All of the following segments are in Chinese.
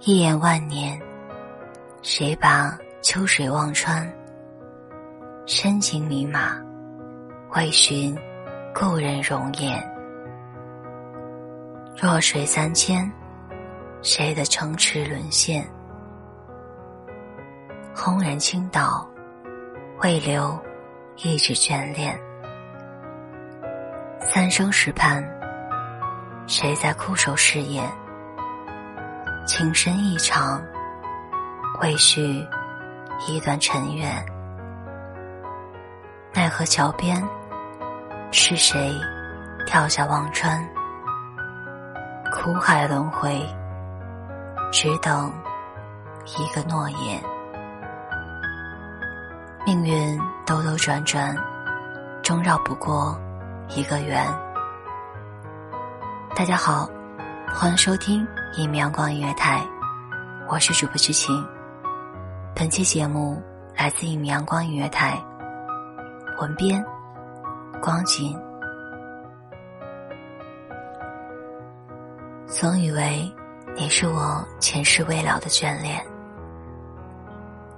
一眼万年，谁把秋水望穿？深情迷马，为寻故人容颜。弱水三千，谁的城池沦陷？轰然倾倒，未留一纸眷恋。三生石畔，谁在枯守誓言？情深意长，未续一段尘缘。奈何桥边，是谁跳下忘川？苦海轮回，只等一个诺言。命运兜兜转转，终绕不过一个圆。大家好。欢迎收听一米阳光音乐台，我是主播知晴。本期节目来自一米阳光音乐台，文编光景。总以为你是我前世未了的眷恋，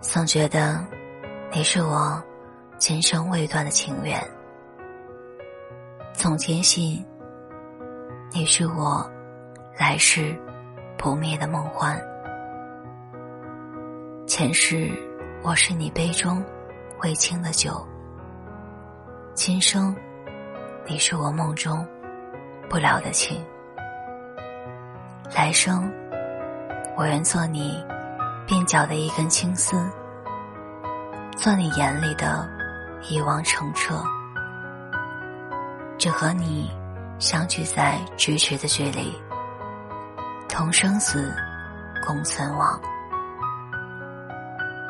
总觉得你是我今生未断的情缘，总坚信你是我。来世不灭的梦幻，前世我是你杯中未清的酒，今生你是我梦中不了的情，来生我愿做你鬓角的一根青丝，做你眼里的一汪澄澈，只和你相聚在咫尺的距离。同生死，共存亡。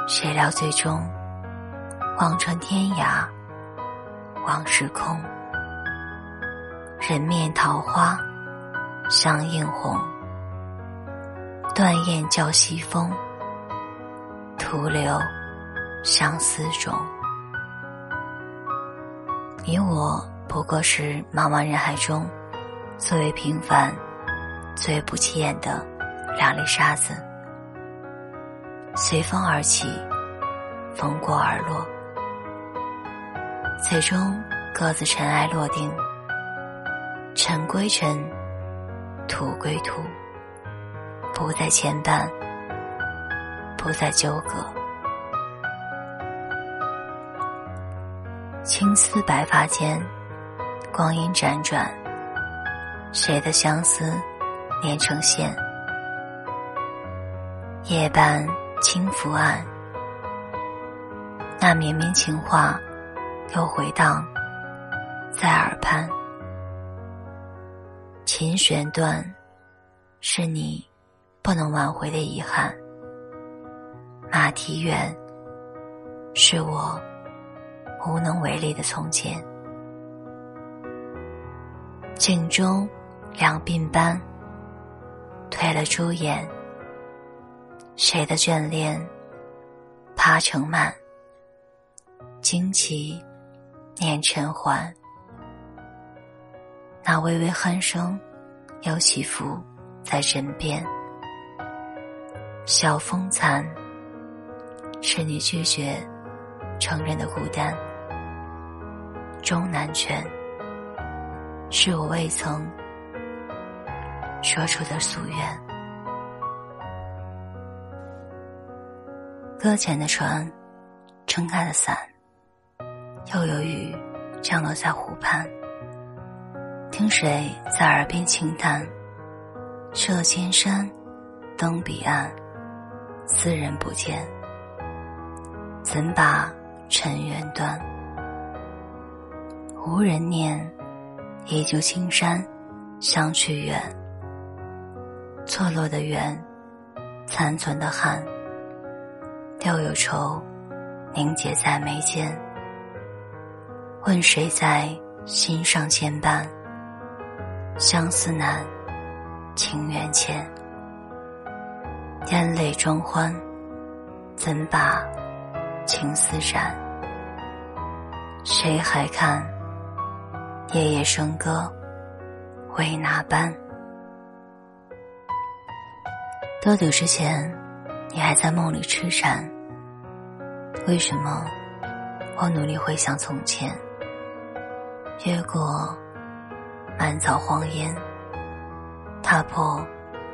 谁料最终望穿天涯，望时空。人面桃花相映红，断雁叫西风，徒留相思种。你我不过是茫茫人海中最为平凡。最不起眼的两粒沙子，随风而起，风过而落，最终各自尘埃落定，尘归尘，土归土，不再牵绊，不再纠葛。青丝白发间，光阴辗转，谁的相思？连成线，夜半轻拂岸，那绵绵情话又回荡在耳畔。琴弦断，是你不能挽回的遗憾；马蹄远，是我无能为力的从前。镜中两鬓斑。褪了朱颜，谁的眷恋爬成蔓？惊起念尘寰，那微微鼾声又起伏在枕边。晓风残，是你拒绝承认的孤单。终南泉，是我未曾说出的夙愿。搁浅的船，撑开了伞，又有雨降落在湖畔。听谁在耳边轻叹，涉千山，登彼岸，斯人不见，怎把尘缘断？无人念，依旧青山，相去远。错落的缘，残存的憾。掉有愁，凝结在眉间。问谁在心上牵绊？相思难，情缘浅。烟泪装欢，怎把情丝染？谁还看夜夜笙歌，为哪般？多久之前，你还在梦里痴缠？为什么我努力回想从前，越过满草荒烟，踏破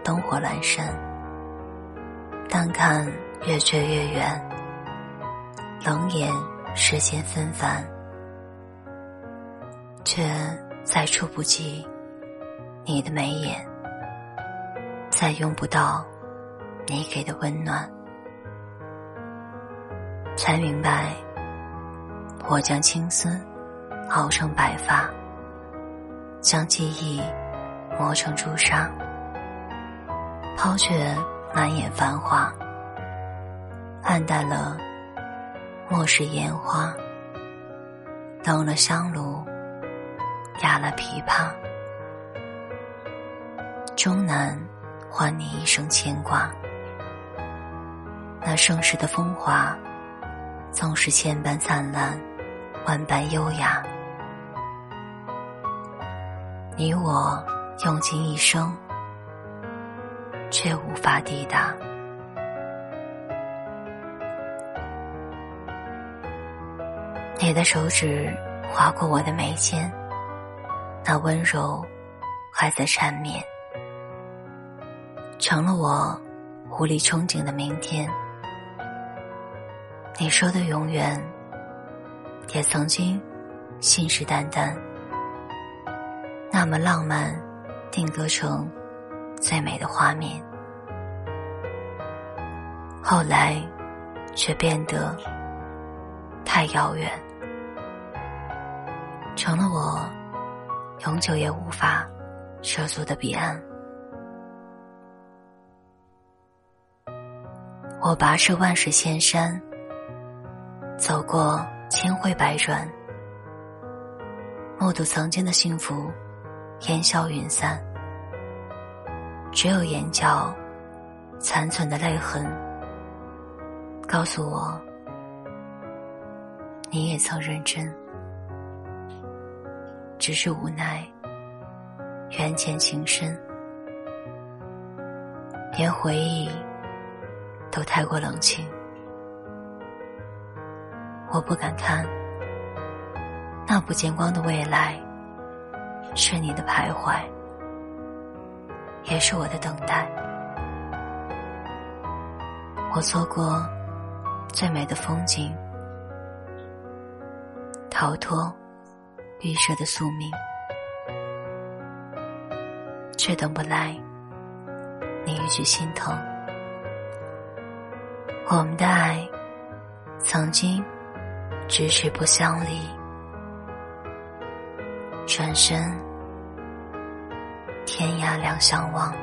灯火阑珊，但看越追越远，冷眼世间纷繁，却再触不及你的眉眼，再拥不到你给的温暖。才明白，我将青丝熬成白发，将记忆磨成朱砂，抛却满眼繁华，暗淡了末世烟花，冷了香炉，哑了琵琶，终难还你一生牵挂。那盛世的风华。纵是千般灿烂，万般优雅，你我用尽一生，却无法抵达。你的手指划过我的眉间，那温柔还在缠绵，成了我无力憧憬的明天。你说的永远，也曾经信誓旦旦，那么浪漫，定格成最美的画面。后来，却变得太遥远，成了我永久也无法涉足的彼岸。我跋涉万水千山。走过千回百转，目睹曾经的幸福烟消云散，只有眼角残存的泪痕，告诉我，你也曾认真，只是无奈缘浅情深，连回忆都太过冷清。我不敢看，那不见光的未来，是你的徘徊，也是我的等待。我错过最美的风景，逃脱预设的宿命，却等不来你一句心疼。我们的爱，曾经。咫尺不相离，转身，天涯两相望。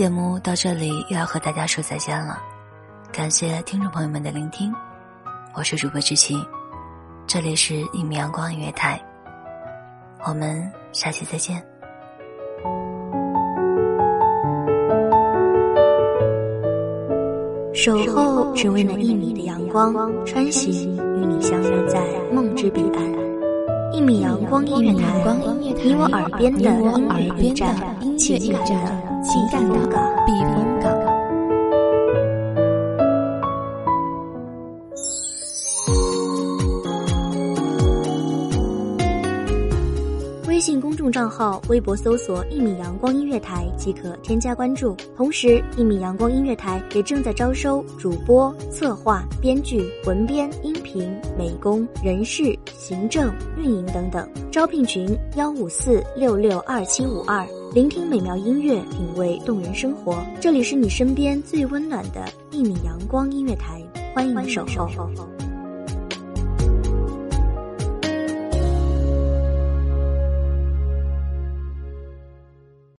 节目到这里又要和大家说再见了，感谢听众朋友们的聆听，我是主播知青，这里是一米阳光音乐台，我们下期再见。守候只为那一米的阳光，穿行与你相约在梦之彼岸。一米阳光音乐台，你我耳边的音乐驿站，情感的情感的避风港。微信公众账号、微博搜索“一米阳光音乐台”即可添加关注。同时，一米阳光音乐台也正在招收主播、策划、编剧、文编、音频、美工、人事、行政、运营等等。招聘群：幺五四六六二七五二。聆听美妙音乐，品味动人生活。这里是你身边最温暖的一米阳光音乐台，欢迎守候。